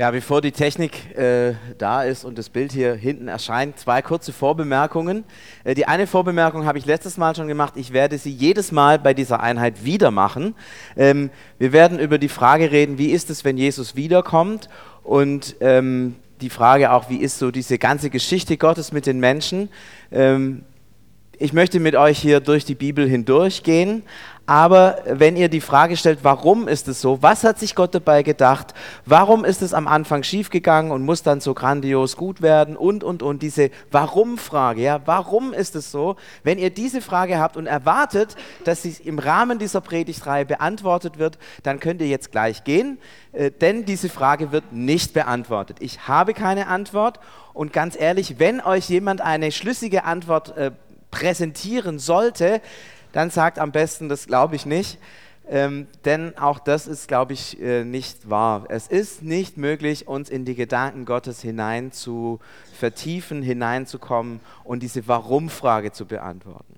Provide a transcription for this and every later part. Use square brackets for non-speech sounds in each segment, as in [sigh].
Ja, bevor die Technik äh, da ist und das Bild hier hinten erscheint, zwei kurze Vorbemerkungen. Äh, die eine Vorbemerkung habe ich letztes Mal schon gemacht. Ich werde sie jedes Mal bei dieser Einheit wieder machen. Ähm, wir werden über die Frage reden, wie ist es, wenn Jesus wiederkommt? Und ähm, die Frage auch, wie ist so diese ganze Geschichte Gottes mit den Menschen? Ähm, ich möchte mit euch hier durch die Bibel hindurchgehen, aber wenn ihr die Frage stellt, warum ist es so? Was hat sich Gott dabei gedacht? Warum ist es am Anfang schiefgegangen und muss dann so grandios gut werden? Und, und, und. Diese Warum-Frage, ja, warum ist es so? Wenn ihr diese Frage habt und erwartet, dass sie im Rahmen dieser Predigtreihe beantwortet wird, dann könnt ihr jetzt gleich gehen, äh, denn diese Frage wird nicht beantwortet. Ich habe keine Antwort und ganz ehrlich, wenn euch jemand eine schlüssige Antwort äh, präsentieren sollte, dann sagt am besten, das glaube ich nicht. Ähm, denn auch das ist, glaube ich, äh, nicht wahr. Es ist nicht möglich, uns in die Gedanken Gottes hinein zu vertiefen, hineinzukommen und diese Warum-Frage zu beantworten.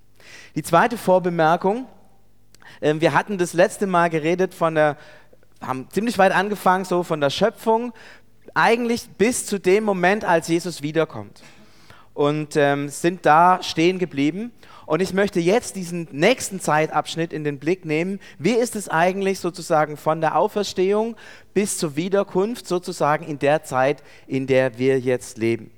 Die zweite Vorbemerkung, äh, wir hatten das letzte Mal geredet von der, haben ziemlich weit angefangen, so von der Schöpfung, eigentlich bis zu dem Moment, als Jesus wiederkommt. Und ähm, sind da stehen geblieben. Und ich möchte jetzt diesen nächsten Zeitabschnitt in den Blick nehmen. Wie ist es eigentlich sozusagen von der Auferstehung bis zur Wiederkunft, sozusagen in der Zeit, in der wir jetzt leben?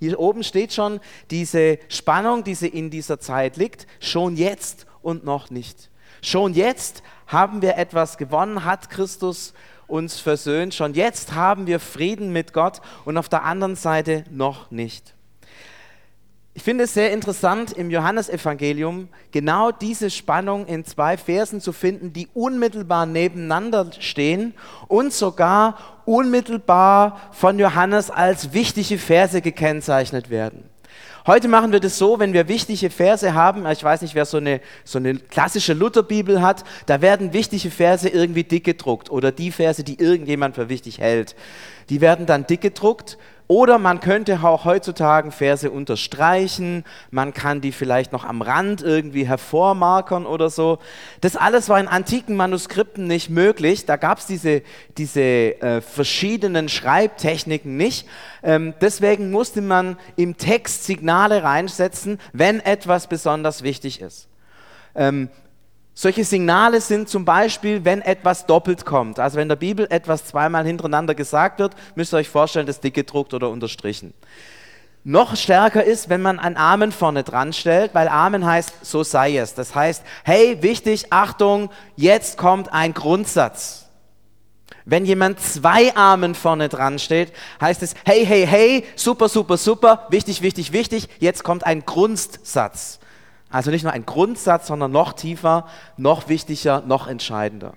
Hier oben steht schon diese Spannung, die in dieser Zeit liegt, schon jetzt und noch nicht. Schon jetzt haben wir etwas gewonnen, hat Christus uns versöhnt. Schon jetzt haben wir Frieden mit Gott und auf der anderen Seite noch nicht. Ich finde es sehr interessant, im Johannesevangelium genau diese Spannung in zwei Versen zu finden, die unmittelbar nebeneinander stehen und sogar unmittelbar von Johannes als wichtige Verse gekennzeichnet werden. Heute machen wir das so, wenn wir wichtige Verse haben, ich weiß nicht, wer so eine, so eine klassische Lutherbibel hat, da werden wichtige Verse irgendwie dick gedruckt oder die Verse, die irgendjemand für wichtig hält, die werden dann dick gedruckt oder man könnte auch heutzutage Verse unterstreichen, man kann die vielleicht noch am Rand irgendwie hervormarkern oder so. Das alles war in antiken Manuskripten nicht möglich. Da gab es diese, diese äh, verschiedenen Schreibtechniken nicht. Ähm, deswegen musste man im Text Signale reinsetzen, wenn etwas besonders wichtig ist. Ähm, solche Signale sind zum Beispiel, wenn etwas doppelt kommt. Also wenn der Bibel etwas zweimal hintereinander gesagt wird, müsst ihr euch vorstellen, das dick gedruckt oder unterstrichen. Noch stärker ist, wenn man ein Amen vorne dran stellt, weil Amen heißt, so sei es. Das heißt, hey, wichtig, Achtung, jetzt kommt ein Grundsatz. Wenn jemand zwei Amen vorne dran steht, heißt es, hey, hey, hey, super, super, super, wichtig, wichtig, wichtig, jetzt kommt ein Grundsatz. Also nicht nur ein Grundsatz, sondern noch tiefer, noch wichtiger, noch entscheidender.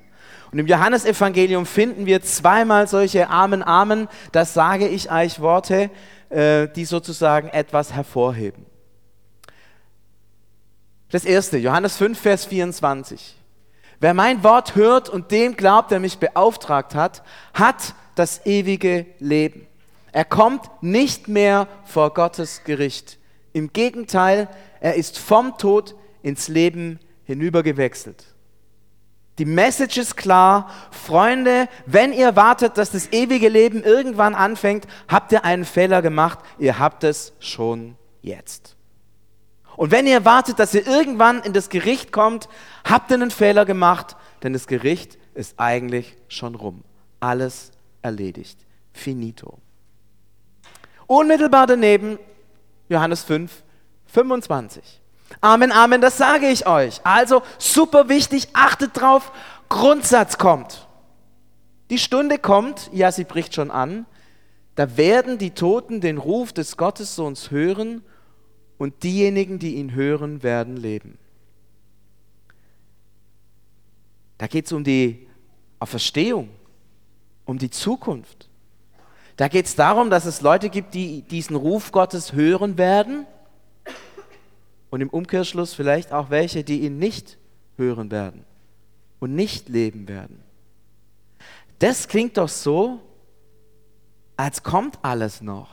Und im Johannesevangelium finden wir zweimal solche Amen, Amen, das sage ich euch Worte, äh, die sozusagen etwas hervorheben. Das erste, Johannes 5, Vers 24. Wer mein Wort hört und dem glaubt, der mich beauftragt hat, hat das ewige Leben. Er kommt nicht mehr vor Gottes Gericht. Im Gegenteil, er ist vom Tod ins Leben hinübergewechselt. Die Message ist klar, Freunde, wenn ihr wartet, dass das ewige Leben irgendwann anfängt, habt ihr einen Fehler gemacht, ihr habt es schon jetzt. Und wenn ihr wartet, dass ihr irgendwann in das Gericht kommt, habt ihr einen Fehler gemacht, denn das Gericht ist eigentlich schon rum. Alles erledigt. Finito. Unmittelbar daneben, Johannes 5, 25. Amen, Amen, das sage ich euch. Also super wichtig, achtet drauf, Grundsatz kommt. Die Stunde kommt, ja, sie bricht schon an, da werden die Toten den Ruf des Gottessohns hören und diejenigen, die ihn hören, werden leben. Da geht es um die Auferstehung, um die Zukunft. Da geht es darum, dass es Leute gibt, die diesen Ruf Gottes hören werden und im Umkehrschluss vielleicht auch welche, die ihn nicht hören werden und nicht leben werden. Das klingt doch so, als kommt alles noch,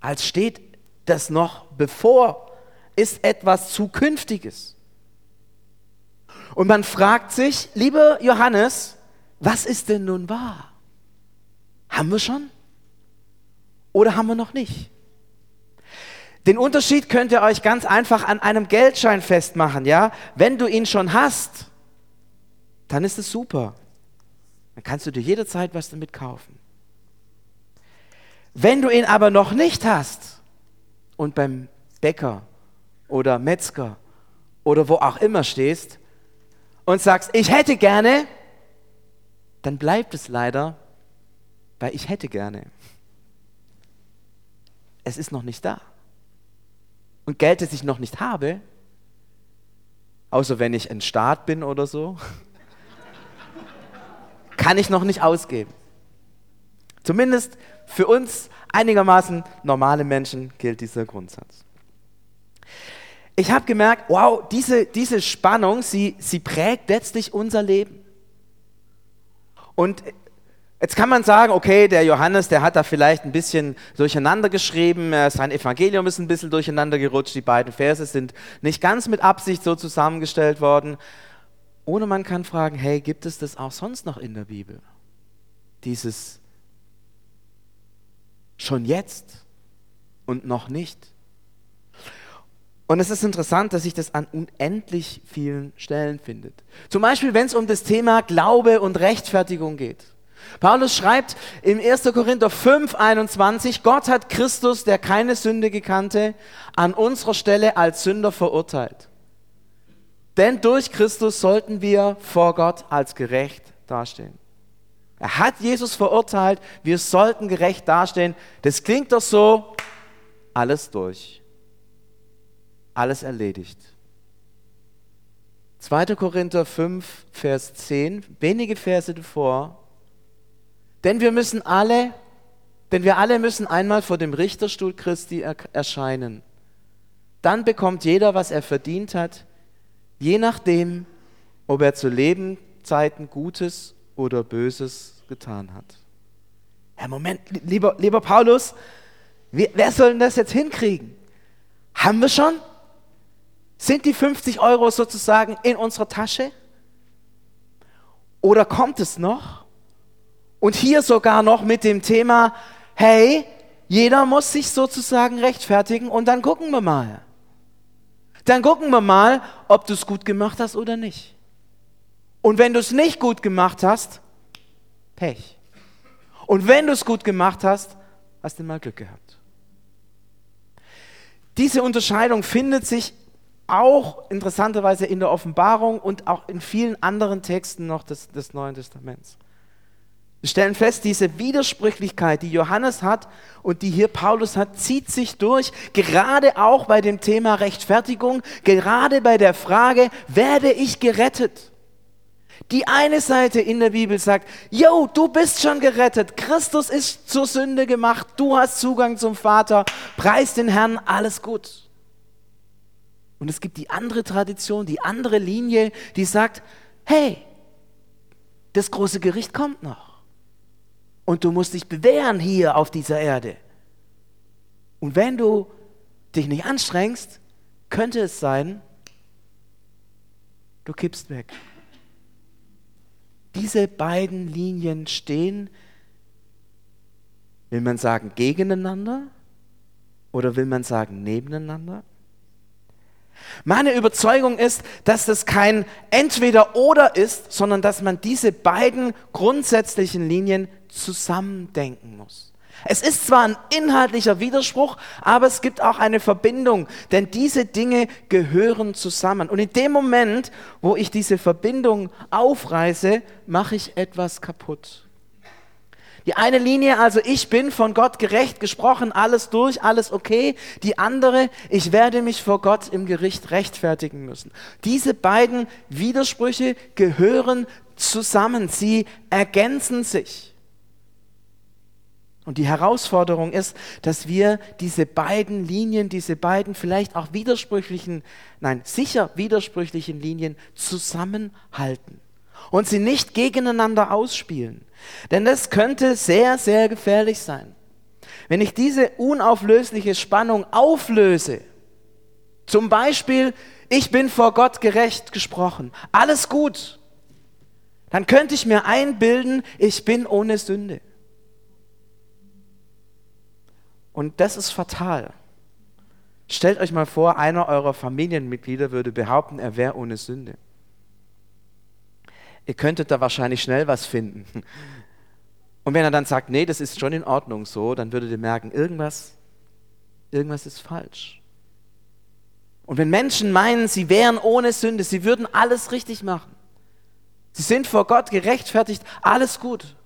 als steht das noch bevor, ist etwas Zukünftiges. Und man fragt sich, lieber Johannes, was ist denn nun wahr? Haben wir schon? Oder haben wir noch nicht? Den Unterschied könnt ihr euch ganz einfach an einem Geldschein festmachen, ja? Wenn du ihn schon hast, dann ist es super. Dann kannst du dir jederzeit was damit kaufen. Wenn du ihn aber noch nicht hast und beim Bäcker oder Metzger oder wo auch immer stehst und sagst, ich hätte gerne, dann bleibt es leider bei ich hätte gerne. Es ist noch nicht da. Und Geld, das ich noch nicht habe, außer wenn ich ein Staat bin oder so, [laughs] kann ich noch nicht ausgeben. Zumindest für uns einigermaßen normale Menschen gilt dieser Grundsatz. Ich habe gemerkt, wow, diese, diese Spannung, sie, sie prägt letztlich unser Leben. Und Jetzt kann man sagen, okay, der Johannes, der hat da vielleicht ein bisschen durcheinander geschrieben, sein Evangelium ist ein bisschen durcheinander gerutscht, die beiden Verse sind nicht ganz mit Absicht so zusammengestellt worden. Oder man kann fragen, hey, gibt es das auch sonst noch in der Bibel? Dieses schon jetzt und noch nicht. Und es ist interessant, dass sich das an unendlich vielen Stellen findet. Zum Beispiel, wenn es um das Thema Glaube und Rechtfertigung geht. Paulus schreibt im 1. Korinther 5, 21, Gott hat Christus, der keine Sünde gekannte, an unserer Stelle als Sünder verurteilt. Denn durch Christus sollten wir vor Gott als gerecht dastehen. Er hat Jesus verurteilt, wir sollten gerecht dastehen. Das klingt doch so, alles durch. Alles erledigt. 2. Korinther 5, Vers 10, wenige Verse davor, denn wir müssen alle, denn wir alle müssen einmal vor dem Richterstuhl Christi erscheinen. Dann bekommt jeder, was er verdient hat, je nachdem, ob er zu Lebenszeiten Gutes oder Böses getan hat. Herr, Moment, lieber, lieber Paulus, wer soll denn das jetzt hinkriegen? Haben wir schon? Sind die 50 Euro sozusagen in unserer Tasche? Oder kommt es noch? Und hier sogar noch mit dem Thema, hey, jeder muss sich sozusagen rechtfertigen und dann gucken wir mal. Dann gucken wir mal, ob du es gut gemacht hast oder nicht. Und wenn du es nicht gut gemacht hast, Pech. Und wenn du es gut gemacht hast, hast du mal Glück gehabt. Diese Unterscheidung findet sich auch interessanterweise in der Offenbarung und auch in vielen anderen Texten noch des, des Neuen Testaments. Wir stellen fest, diese Widersprüchlichkeit, die Johannes hat und die hier Paulus hat, zieht sich durch, gerade auch bei dem Thema Rechtfertigung, gerade bei der Frage, werde ich gerettet? Die eine Seite in der Bibel sagt, yo, du bist schon gerettet, Christus ist zur Sünde gemacht, du hast Zugang zum Vater, preis den Herrn, alles gut. Und es gibt die andere Tradition, die andere Linie, die sagt, hey, das große Gericht kommt noch. Und du musst dich bewähren hier auf dieser Erde. Und wenn du dich nicht anstrengst, könnte es sein, du kippst weg. Diese beiden Linien stehen, will man sagen, gegeneinander oder will man sagen nebeneinander? Meine Überzeugung ist, dass das kein Entweder-Oder ist, sondern dass man diese beiden grundsätzlichen Linien zusammendenken muss. Es ist zwar ein inhaltlicher Widerspruch, aber es gibt auch eine Verbindung, denn diese Dinge gehören zusammen. Und in dem Moment, wo ich diese Verbindung aufreiße, mache ich etwas kaputt. Die eine Linie, also ich bin von Gott gerecht gesprochen, alles durch, alles okay. Die andere, ich werde mich vor Gott im Gericht rechtfertigen müssen. Diese beiden Widersprüche gehören zusammen, sie ergänzen sich. Und die Herausforderung ist, dass wir diese beiden Linien, diese beiden vielleicht auch widersprüchlichen, nein, sicher widersprüchlichen Linien zusammenhalten und sie nicht gegeneinander ausspielen. Denn das könnte sehr, sehr gefährlich sein. Wenn ich diese unauflösliche Spannung auflöse, zum Beispiel, ich bin vor Gott gerecht gesprochen, alles gut, dann könnte ich mir einbilden, ich bin ohne Sünde. Und das ist fatal. Stellt euch mal vor, einer eurer Familienmitglieder würde behaupten, er wäre ohne Sünde. Ihr könntet da wahrscheinlich schnell was finden. [laughs] Und wenn er dann sagt, nee, das ist schon in Ordnung so, dann würdet ihr merken, irgendwas, irgendwas ist falsch. Und wenn Menschen meinen, sie wären ohne Sünde, sie würden alles richtig machen, sie sind vor Gott gerechtfertigt, alles gut.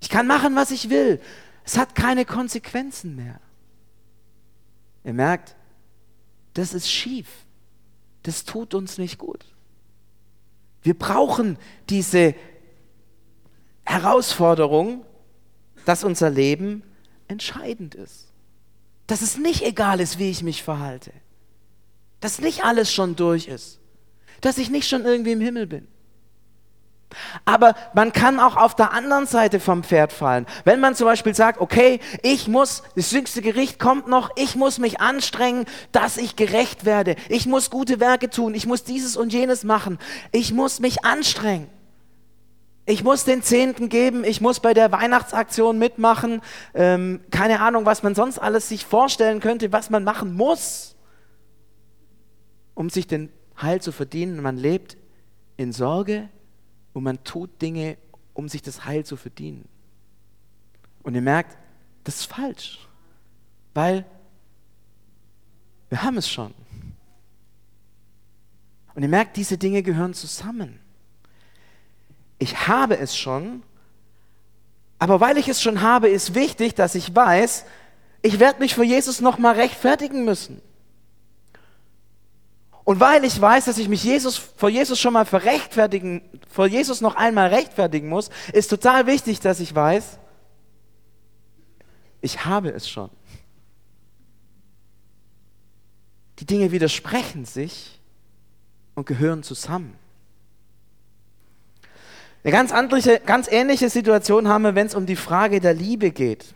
Ich kann machen, was ich will. Es hat keine Konsequenzen mehr. Ihr merkt, das ist schief. Das tut uns nicht gut. Wir brauchen diese Herausforderung, dass unser Leben entscheidend ist. Dass es nicht egal ist, wie ich mich verhalte. Dass nicht alles schon durch ist. Dass ich nicht schon irgendwie im Himmel bin. Aber man kann auch auf der anderen Seite vom Pferd fallen. Wenn man zum Beispiel sagt, okay, ich muss, das jüngste Gericht kommt noch, ich muss mich anstrengen, dass ich gerecht werde. Ich muss gute Werke tun, ich muss dieses und jenes machen. Ich muss mich anstrengen. Ich muss den Zehnten geben, ich muss bei der Weihnachtsaktion mitmachen. Ähm, keine Ahnung, was man sonst alles sich vorstellen könnte, was man machen muss, um sich den Heil zu verdienen. Man lebt in Sorge und man tut Dinge, um sich das Heil zu verdienen. Und ihr merkt, das ist falsch, weil wir haben es schon. Und ihr merkt, diese Dinge gehören zusammen. Ich habe es schon, aber weil ich es schon habe, ist wichtig, dass ich weiß, ich werde mich vor Jesus nochmal rechtfertigen müssen. Und weil ich weiß, dass ich mich Jesus, vor Jesus schon mal verrechtfertigen, vor Jesus noch einmal rechtfertigen muss, ist total wichtig, dass ich weiß, ich habe es schon. Die Dinge widersprechen sich und gehören zusammen. Eine ganz, andere, ganz ähnliche Situation haben wir, wenn es um die Frage der Liebe geht.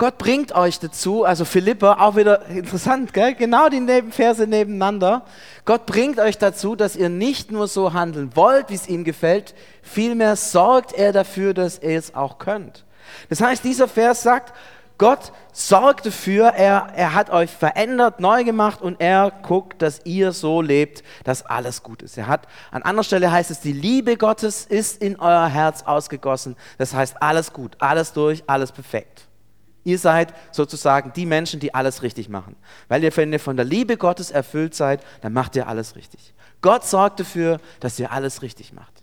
Gott bringt euch dazu, also Philippa, auch wieder interessant, gell? genau die Nebenverse nebeneinander. Gott bringt euch dazu, dass ihr nicht nur so handeln wollt, wie es ihm gefällt, vielmehr sorgt er dafür, dass ihr es auch könnt. Das heißt, dieser Vers sagt, Gott sorgt dafür, er, er hat euch verändert, neu gemacht und er guckt, dass ihr so lebt, dass alles gut ist. Er hat, an anderer Stelle heißt es, die Liebe Gottes ist in euer Herz ausgegossen. Das heißt, alles gut, alles durch, alles perfekt. Ihr seid sozusagen die Menschen, die alles richtig machen. Weil ihr, wenn ihr von der Liebe Gottes erfüllt seid, dann macht ihr alles richtig. Gott sorgt dafür, dass ihr alles richtig macht.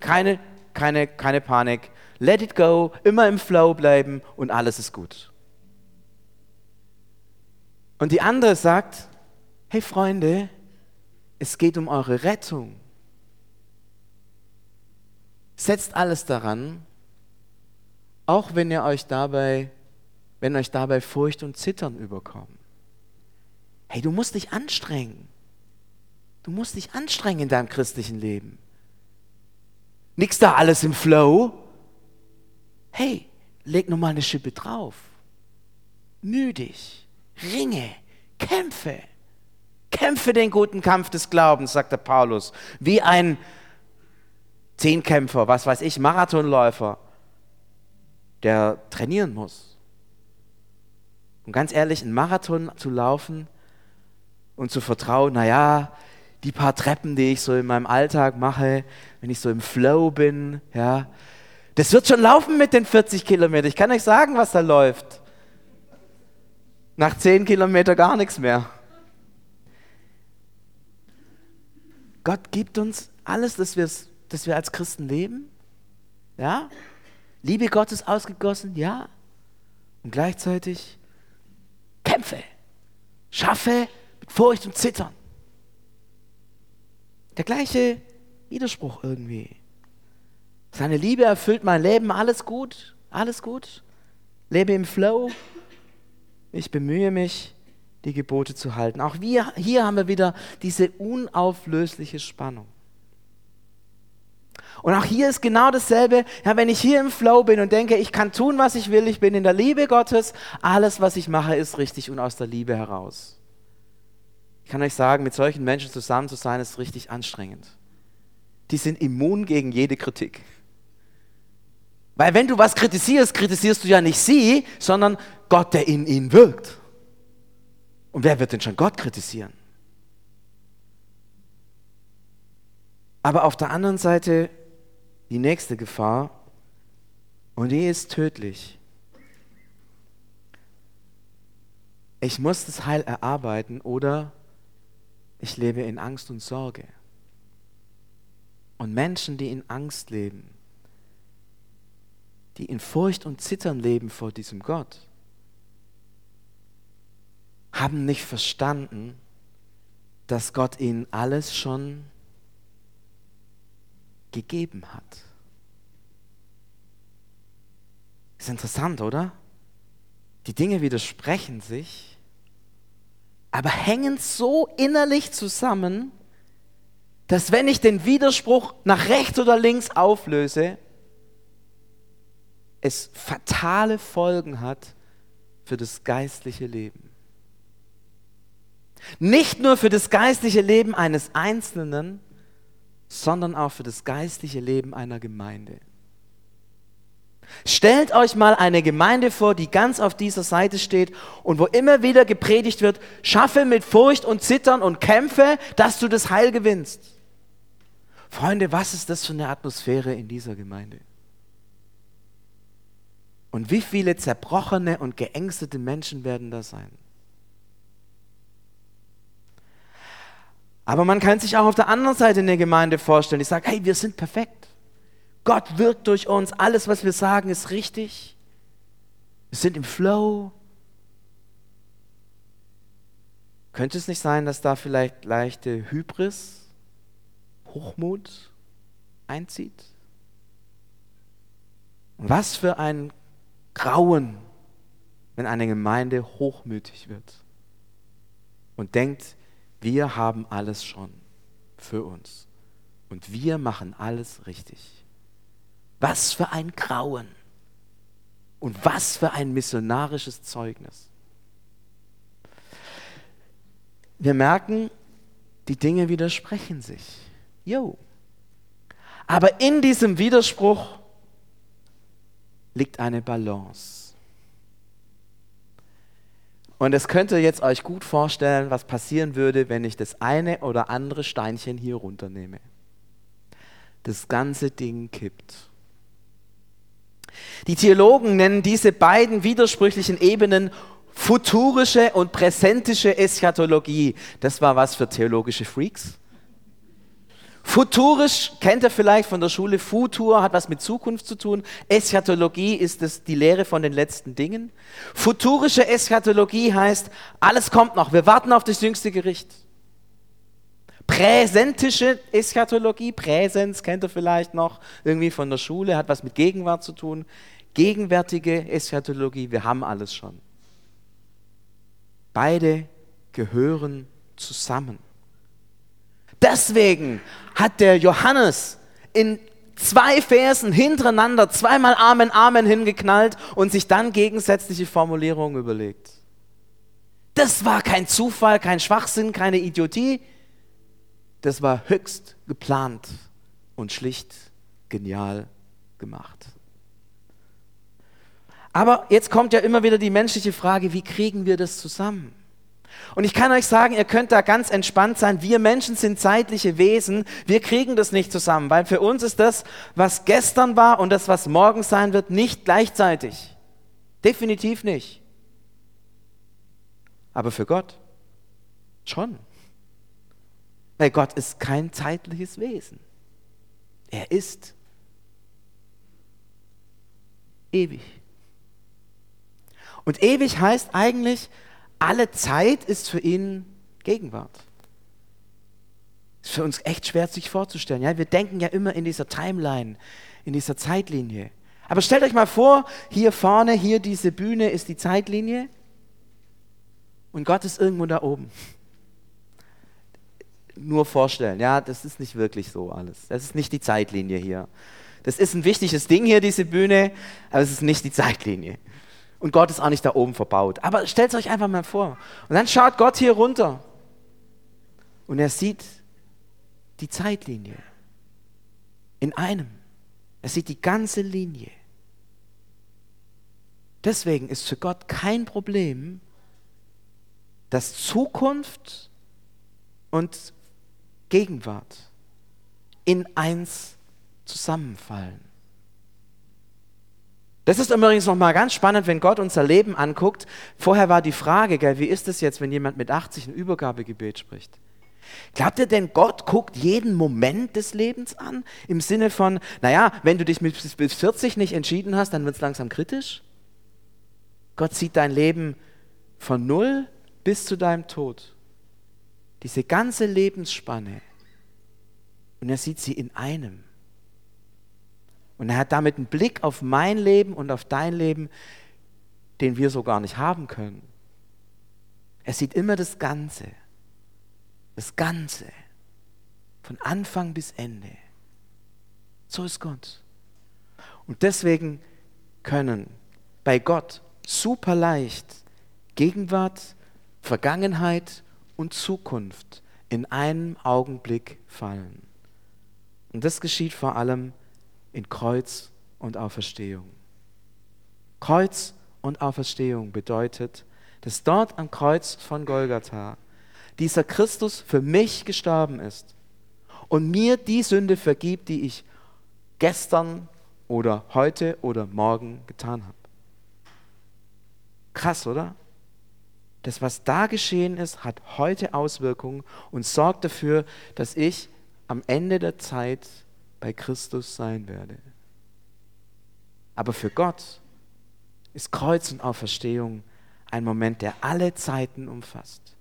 Keine, keine, keine Panik. Let it go, immer im Flow bleiben und alles ist gut. Und die andere sagt, hey Freunde, es geht um eure Rettung. Setzt alles daran, auch wenn ihr euch dabei wenn euch dabei Furcht und Zittern überkommen. Hey, du musst dich anstrengen. Du musst dich anstrengen in deinem christlichen Leben. Nix da alles im Flow. Hey, leg nur mal eine Schippe drauf. Müh dich, ringe, kämpfe. Kämpfe den guten Kampf des Glaubens, sagt der Paulus. Wie ein Zehnkämpfer, was weiß ich, Marathonläufer, der trainieren muss. Und ganz ehrlich, einen Marathon zu laufen und zu vertrauen, naja, die paar Treppen, die ich so in meinem Alltag mache, wenn ich so im Flow bin, ja, das wird schon laufen mit den 40 Kilometern. Ich kann euch sagen, was da läuft. Nach 10 Kilometern gar nichts mehr. Gott gibt uns alles, dass, dass wir als Christen leben. Ja? Liebe Gottes ausgegossen, ja. Und gleichzeitig kämpfe, schaffe mit Furcht und Zittern. Der gleiche Widerspruch irgendwie. Seine Liebe erfüllt mein Leben, alles gut, alles gut. Lebe im Flow. Ich bemühe mich, die Gebote zu halten. Auch wir, hier haben wir wieder diese unauflösliche Spannung. Und auch hier ist genau dasselbe. Ja, wenn ich hier im Flow bin und denke, ich kann tun, was ich will, ich bin in der Liebe Gottes, alles, was ich mache, ist richtig und aus der Liebe heraus. Ich kann euch sagen, mit solchen Menschen zusammen zu sein, ist richtig anstrengend. Die sind immun gegen jede Kritik. Weil wenn du was kritisierst, kritisierst du ja nicht sie, sondern Gott, der in ihnen wirkt. Und wer wird denn schon Gott kritisieren? Aber auf der anderen Seite die nächste Gefahr, und die ist tödlich. Ich muss das Heil erarbeiten oder ich lebe in Angst und Sorge. Und Menschen, die in Angst leben, die in Furcht und Zittern leben vor diesem Gott, haben nicht verstanden, dass Gott ihnen alles schon gegeben hat. Ist interessant, oder? Die Dinge widersprechen sich, aber hängen so innerlich zusammen, dass wenn ich den Widerspruch nach rechts oder links auflöse, es fatale Folgen hat für das geistliche Leben. Nicht nur für das geistliche Leben eines Einzelnen, sondern auch für das geistliche Leben einer Gemeinde. Stellt euch mal eine Gemeinde vor, die ganz auf dieser Seite steht und wo immer wieder gepredigt wird, schaffe mit Furcht und Zittern und kämpfe, dass du das Heil gewinnst. Freunde, was ist das für eine Atmosphäre in dieser Gemeinde? Und wie viele zerbrochene und geängstete Menschen werden da sein? Aber man kann sich auch auf der anderen Seite eine Gemeinde vorstellen, die sagt, hey, wir sind perfekt. Gott wirkt durch uns, alles, was wir sagen, ist richtig. Wir sind im Flow. Könnte es nicht sein, dass da vielleicht leichte Hybris, Hochmut einzieht? Was für ein Grauen, wenn eine Gemeinde hochmütig wird und denkt, wir haben alles schon für uns und wir machen alles richtig. Was für ein Grauen und was für ein missionarisches Zeugnis. Wir merken, die Dinge widersprechen sich. Jo. Aber in diesem Widerspruch liegt eine Balance. Und es könnt ihr jetzt euch gut vorstellen, was passieren würde, wenn ich das eine oder andere Steinchen hier runternehme. Das ganze Ding kippt. Die Theologen nennen diese beiden widersprüchlichen Ebenen futurische und präsentische Eschatologie. Das war was für theologische Freaks. Futurisch kennt ihr vielleicht von der Schule. Futur hat was mit Zukunft zu tun. Eschatologie ist es die Lehre von den letzten Dingen. Futurische Eschatologie heißt, alles kommt noch. Wir warten auf das jüngste Gericht. Präsentische Eschatologie, Präsens kennt ihr vielleicht noch irgendwie von der Schule, hat was mit Gegenwart zu tun. Gegenwärtige Eschatologie, wir haben alles schon. Beide gehören zusammen. Deswegen hat der Johannes in zwei Versen hintereinander zweimal Amen, Amen hingeknallt und sich dann gegensätzliche Formulierungen überlegt. Das war kein Zufall, kein Schwachsinn, keine Idiotie. Das war höchst geplant und schlicht genial gemacht. Aber jetzt kommt ja immer wieder die menschliche Frage, wie kriegen wir das zusammen? Und ich kann euch sagen, ihr könnt da ganz entspannt sein. Wir Menschen sind zeitliche Wesen. Wir kriegen das nicht zusammen, weil für uns ist das, was gestern war und das, was morgen sein wird, nicht gleichzeitig. Definitiv nicht. Aber für Gott schon. Weil Gott ist kein zeitliches Wesen. Er ist ewig. Und ewig heißt eigentlich, alle Zeit ist für ihn Gegenwart. Ist für uns echt schwer sich vorzustellen. Ja? Wir denken ja immer in dieser Timeline, in dieser Zeitlinie. Aber stellt euch mal vor, hier vorne, hier diese Bühne ist die Zeitlinie und Gott ist irgendwo da oben. Nur vorstellen, ja, das ist nicht wirklich so alles. Das ist nicht die Zeitlinie hier. Das ist ein wichtiges Ding hier, diese Bühne, aber es ist nicht die Zeitlinie. Und Gott ist auch nicht da oben verbaut. Aber stellt es euch einfach mal vor. Und dann schaut Gott hier runter. Und er sieht die Zeitlinie. In einem. Er sieht die ganze Linie. Deswegen ist für Gott kein Problem, dass Zukunft und Gegenwart in eins zusammenfallen. Das ist übrigens nochmal ganz spannend, wenn Gott unser Leben anguckt. Vorher war die Frage, gell, wie ist es jetzt, wenn jemand mit 80 ein Übergabegebet spricht? Glaubt ihr denn, Gott guckt jeden Moment des Lebens an? Im Sinne von, naja, wenn du dich bis 40 nicht entschieden hast, dann wird es langsam kritisch? Gott sieht dein Leben von null bis zu deinem Tod. Diese ganze Lebensspanne. Und er sieht sie in einem. Und er hat damit einen Blick auf mein Leben und auf dein Leben, den wir so gar nicht haben können. Er sieht immer das Ganze. Das Ganze. Von Anfang bis Ende. So ist Gott. Und deswegen können bei Gott super leicht Gegenwart, Vergangenheit und Zukunft in einem Augenblick fallen. Und das geschieht vor allem in Kreuz und Auferstehung. Kreuz und Auferstehung bedeutet, dass dort am Kreuz von Golgatha dieser Christus für mich gestorben ist und mir die Sünde vergibt, die ich gestern oder heute oder morgen getan habe. Krass, oder? Das, was da geschehen ist, hat heute Auswirkungen und sorgt dafür, dass ich am Ende der Zeit bei Christus sein werde. Aber für Gott ist Kreuz und Auferstehung ein Moment, der alle Zeiten umfasst.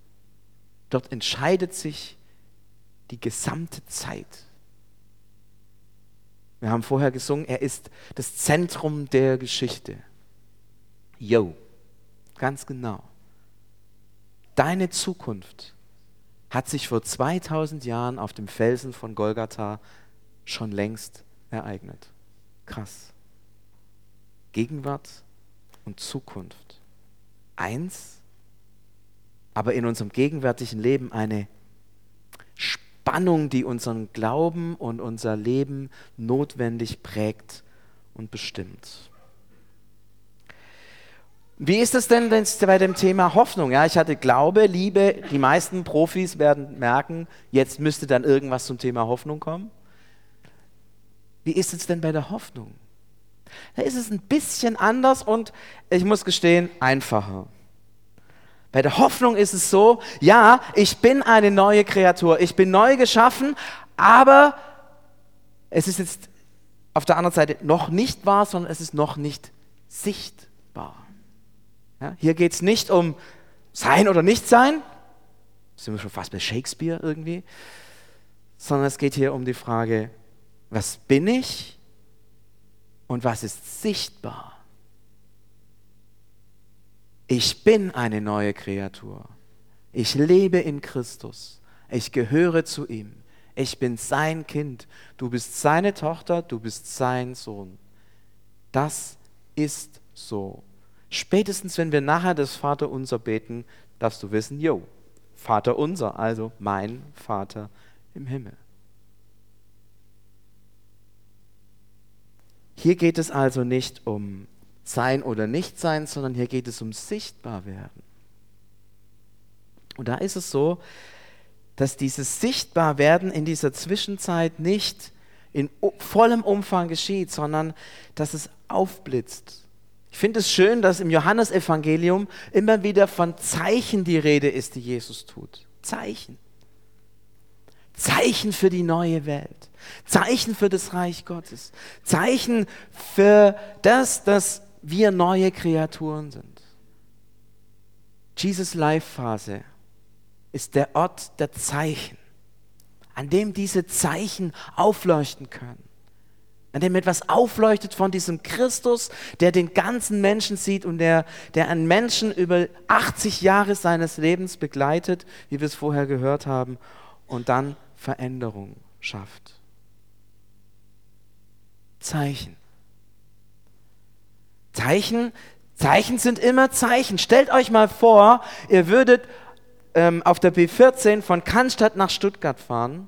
Dort entscheidet sich die gesamte Zeit. Wir haben vorher gesungen, er ist das Zentrum der Geschichte. Yo, ganz genau. Deine Zukunft hat sich vor 2000 Jahren auf dem Felsen von Golgatha schon längst ereignet. Krass. Gegenwart und Zukunft. Eins, aber in unserem gegenwärtigen Leben eine Spannung, die unseren Glauben und unser Leben notwendig prägt und bestimmt. Wie ist es denn bei dem Thema Hoffnung? Ja, ich hatte Glaube, Liebe. Die meisten Profis werden merken, jetzt müsste dann irgendwas zum Thema Hoffnung kommen. Wie ist es denn bei der Hoffnung? Da ist es ein bisschen anders und ich muss gestehen, einfacher. Bei der Hoffnung ist es so, ja, ich bin eine neue Kreatur, ich bin neu geschaffen, aber es ist jetzt auf der anderen Seite noch nicht wahr, sondern es ist noch nicht sichtbar. Ja, hier geht es nicht um Sein oder Nicht-Sein, sind wir schon fast bei Shakespeare irgendwie, sondern es geht hier um die Frage, was bin ich und was ist sichtbar? Ich bin eine neue Kreatur. Ich lebe in Christus. Ich gehöre zu ihm. Ich bin sein Kind. Du bist seine Tochter. Du bist sein Sohn. Das ist so. Spätestens, wenn wir nachher das Vater unser beten, darfst du wissen, jo, Vater unser, also mein Vater im Himmel. Hier geht es also nicht um Sein oder Nichtsein, sondern hier geht es um Sichtbarwerden. Und da ist es so, dass dieses Sichtbarwerden in dieser Zwischenzeit nicht in vollem Umfang geschieht, sondern dass es aufblitzt ich finde es schön, dass im Johannesevangelium immer wieder von Zeichen die Rede ist, die Jesus tut. Zeichen. Zeichen für die neue Welt. Zeichen für das Reich Gottes. Zeichen für das, dass wir neue Kreaturen sind. Jesus Life Phase ist der Ort der Zeichen, an dem diese Zeichen aufleuchten können an dem etwas aufleuchtet von diesem Christus, der den ganzen Menschen sieht und der, der einen Menschen über 80 Jahre seines Lebens begleitet, wie wir es vorher gehört haben, und dann Veränderung schafft. Zeichen. Zeichen, Zeichen sind immer Zeichen. Stellt euch mal vor, ihr würdet ähm, auf der B14 von Cannstatt nach Stuttgart fahren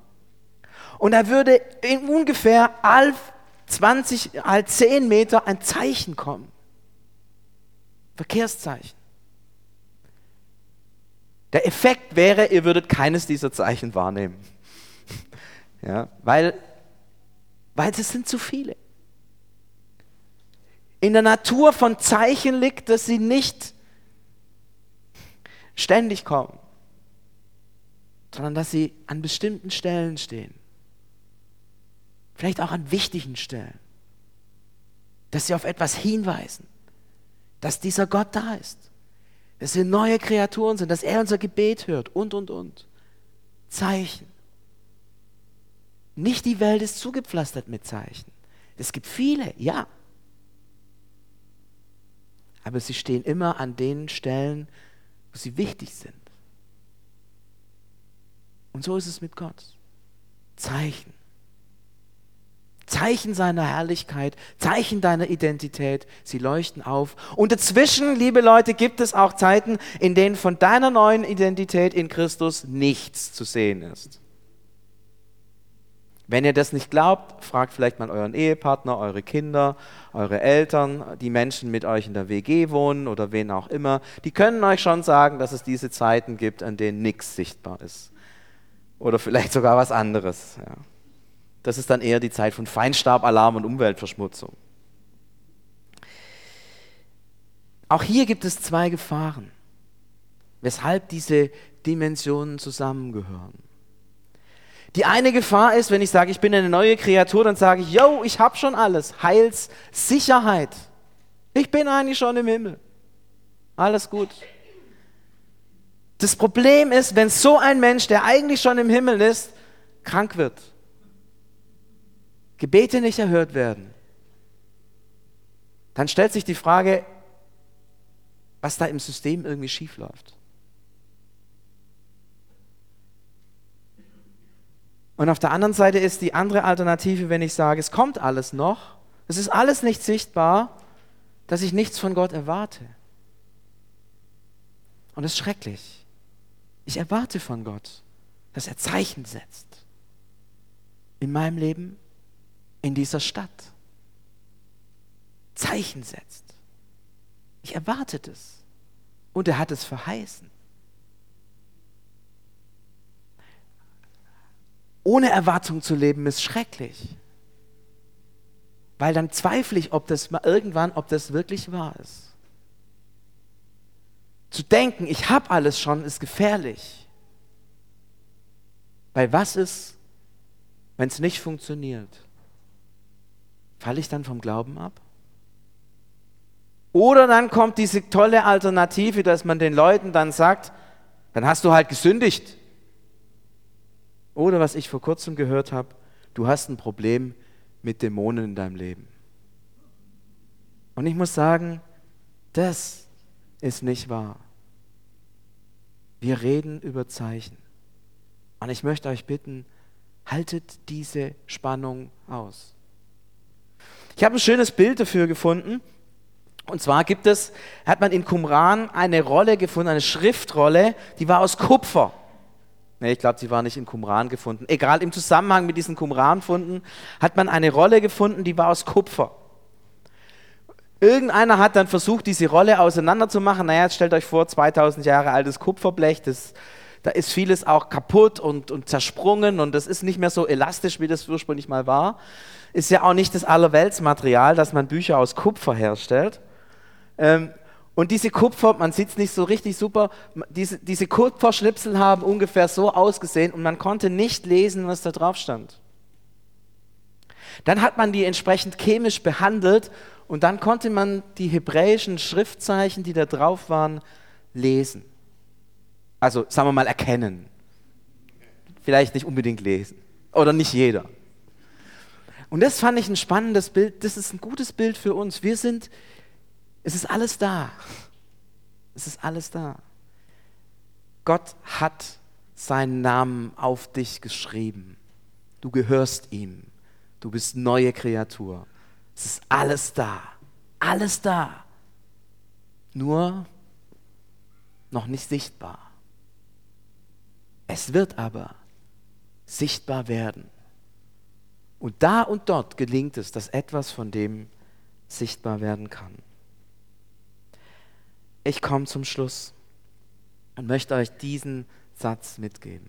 und da würde in ungefähr all 20, halt 10 Meter ein Zeichen kommen. Verkehrszeichen. Der Effekt wäre, ihr würdet keines dieser Zeichen wahrnehmen. [laughs] Ja, weil, weil es sind zu viele. In der Natur von Zeichen liegt, dass sie nicht ständig kommen, sondern dass sie an bestimmten Stellen stehen. Vielleicht auch an wichtigen Stellen. Dass sie auf etwas hinweisen. Dass dieser Gott da ist. Dass wir neue Kreaturen sind, dass er unser Gebet hört und, und, und. Zeichen. Nicht die Welt ist zugepflastert mit Zeichen. Es gibt viele, ja. Aber sie stehen immer an den Stellen, wo sie wichtig sind. Und so ist es mit Gott. Zeichen. Zeichen seiner Herrlichkeit, Zeichen deiner Identität, sie leuchten auf. Und dazwischen, liebe Leute, gibt es auch Zeiten, in denen von deiner neuen Identität in Christus nichts zu sehen ist. Wenn ihr das nicht glaubt, fragt vielleicht mal euren Ehepartner, eure Kinder, eure Eltern, die Menschen mit euch in der WG wohnen oder wen auch immer. Die können euch schon sagen, dass es diese Zeiten gibt, an denen nichts sichtbar ist. Oder vielleicht sogar was anderes. Ja. Das ist dann eher die Zeit von Feinstaubalarm und Umweltverschmutzung. Auch hier gibt es zwei Gefahren, weshalb diese Dimensionen zusammengehören. Die eine Gefahr ist, wenn ich sage, ich bin eine neue Kreatur, dann sage ich, yo, ich habe schon alles. Heilssicherheit. Ich bin eigentlich schon im Himmel. Alles gut. Das Problem ist, wenn so ein Mensch, der eigentlich schon im Himmel ist, krank wird, Gebete nicht erhört werden, dann stellt sich die Frage, was da im System irgendwie schief läuft. Und auf der anderen Seite ist die andere Alternative, wenn ich sage, es kommt alles noch, es ist alles nicht sichtbar, dass ich nichts von Gott erwarte. Und es ist schrecklich. Ich erwarte von Gott, dass er Zeichen setzt. In meinem Leben, in dieser Stadt. Zeichen setzt. Ich erwarte es. Und er hat es verheißen. Ohne Erwartung zu leben, ist schrecklich. Weil dann zweifle ich, ob das mal irgendwann, ob das wirklich wahr ist. Zu denken, ich habe alles schon, ist gefährlich. Weil was ist, wenn es nicht funktioniert? Falle ich dann vom Glauben ab? Oder dann kommt diese tolle Alternative, dass man den Leuten dann sagt, dann hast du halt gesündigt. Oder was ich vor kurzem gehört habe, du hast ein Problem mit Dämonen in deinem Leben. Und ich muss sagen, das ist nicht wahr. Wir reden über Zeichen. Und ich möchte euch bitten, haltet diese Spannung aus. Ich habe ein schönes Bild dafür gefunden. Und zwar gibt es, hat man in Qumran eine Rolle gefunden, eine Schriftrolle, die war aus Kupfer. Nee, ich glaube, sie war nicht in Qumran gefunden. Egal, im Zusammenhang mit diesen Qumran-Funden hat man eine Rolle gefunden, die war aus Kupfer. Irgendeiner hat dann versucht, diese Rolle auseinanderzumachen. Naja, jetzt stellt euch vor, 2000 Jahre altes Kupferblech, das, da ist vieles auch kaputt und, und zersprungen und das ist nicht mehr so elastisch, wie das ursprünglich mal war. Ist ja auch nicht das Allerweltsmaterial, dass man Bücher aus Kupfer herstellt. Ähm, und diese Kupfer, man sieht es nicht so richtig super, diese, diese Kupferschnipsel haben ungefähr so ausgesehen und man konnte nicht lesen, was da drauf stand. Dann hat man die entsprechend chemisch behandelt und dann konnte man die hebräischen Schriftzeichen, die da drauf waren, lesen. Also sagen wir mal erkennen. Vielleicht nicht unbedingt lesen. Oder nicht jeder. Und das fand ich ein spannendes Bild. Das ist ein gutes Bild für uns. Wir sind es ist alles da. Es ist alles da. Gott hat seinen Namen auf dich geschrieben. Du gehörst ihm. Du bist neue Kreatur. Es ist alles da. Alles da. Nur noch nicht sichtbar. Es wird aber sichtbar werden. Und da und dort gelingt es, dass etwas von dem sichtbar werden kann. Ich komme zum Schluss und möchte euch diesen Satz mitgeben.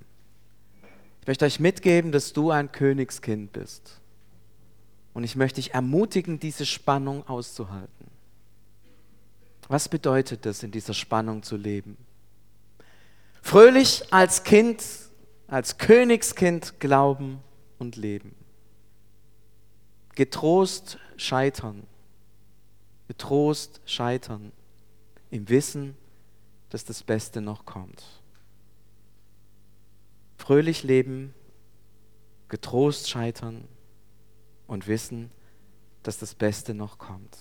Ich möchte euch mitgeben, dass du ein Königskind bist. Und ich möchte dich ermutigen, diese Spannung auszuhalten. Was bedeutet es, in dieser Spannung zu leben? Fröhlich als Kind, als Königskind glauben und leben. Getrost scheitern. Getrost scheitern. Im Wissen, dass das Beste noch kommt. Fröhlich leben, getrost scheitern und wissen, dass das Beste noch kommt.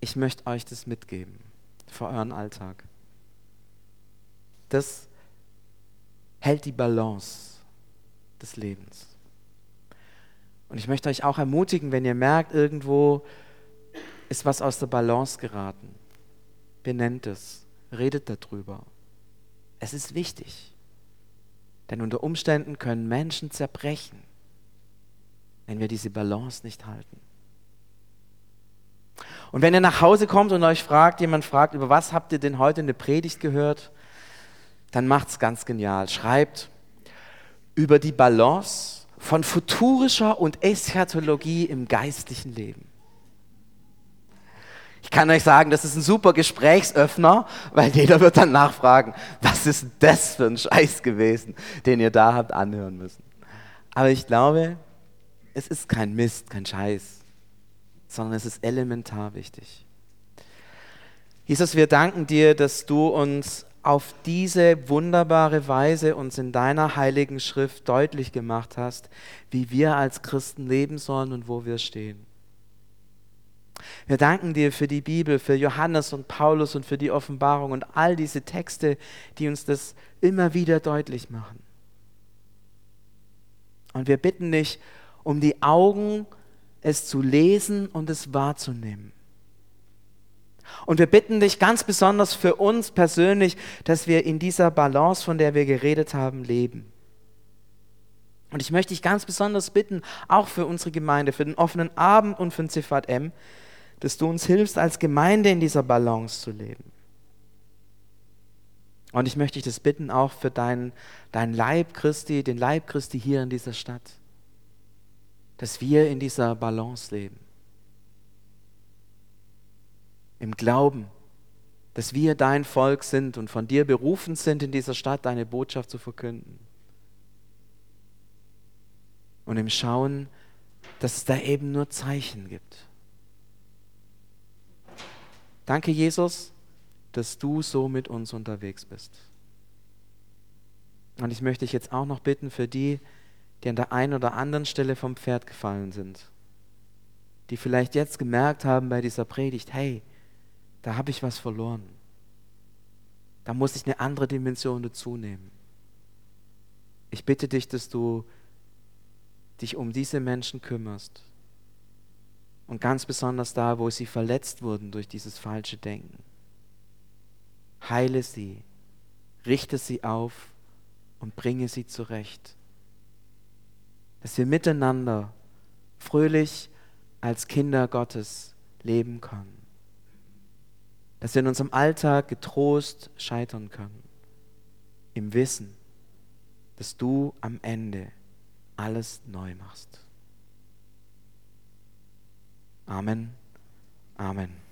Ich möchte euch das mitgeben für euren Alltag. Das hält die Balance des Lebens. Und ich möchte euch auch ermutigen, wenn ihr merkt, irgendwo ist was aus der Balance geraten. Benennt es, redet darüber. Es ist wichtig. Denn unter Umständen können Menschen zerbrechen, wenn wir diese Balance nicht halten. Und wenn ihr nach Hause kommt und euch fragt, jemand fragt, über was habt ihr denn heute in der Predigt gehört, dann macht es ganz genial. Schreibt über die Balance von futurischer und Eschatologie im geistlichen Leben. Ich kann euch sagen, das ist ein super Gesprächsöffner, weil jeder wird dann nachfragen, was ist das für ein Scheiß gewesen, den ihr da habt anhören müssen. Aber ich glaube, es ist kein Mist, kein Scheiß, sondern es ist elementar wichtig. Jesus, wir danken dir, dass du uns auf diese wunderbare Weise uns in deiner heiligen Schrift deutlich gemacht hast, wie wir als Christen leben sollen und wo wir stehen. Wir danken dir für die Bibel, für Johannes und Paulus und für die Offenbarung und all diese Texte, die uns das immer wieder deutlich machen. Und wir bitten dich um die Augen, es zu lesen und es wahrzunehmen. Und wir bitten dich ganz besonders für uns persönlich, dass wir in dieser Balance, von der wir geredet haben, leben. Und ich möchte dich ganz besonders bitten, auch für unsere Gemeinde, für den offenen Abend und für den Ziffat M, dass du uns hilfst, als Gemeinde in dieser Balance zu leben. Und ich möchte dich das bitten, auch für deinen dein Leib Christi, den Leib Christi hier in dieser Stadt, dass wir in dieser Balance leben. Im Glauben, dass wir dein Volk sind und von dir berufen sind, in dieser Stadt deine Botschaft zu verkünden. Und im Schauen, dass es da eben nur Zeichen gibt. Danke, Jesus, dass du so mit uns unterwegs bist. Und ich möchte dich jetzt auch noch bitten für die, die an der einen oder anderen Stelle vom Pferd gefallen sind, die vielleicht jetzt gemerkt haben bei dieser Predigt, hey, da habe ich was verloren. Da muss ich eine andere Dimension dazu nehmen. Ich bitte dich, dass du dich um diese Menschen kümmerst und ganz besonders da, wo sie verletzt wurden durch dieses falsche Denken. Heile sie, richte sie auf und bringe sie zurecht. Dass wir miteinander fröhlich als Kinder Gottes leben können. Dass wir in unserem Alltag getrost scheitern können. Im Wissen, dass du am Ende alles neu machst. Amen. Amen.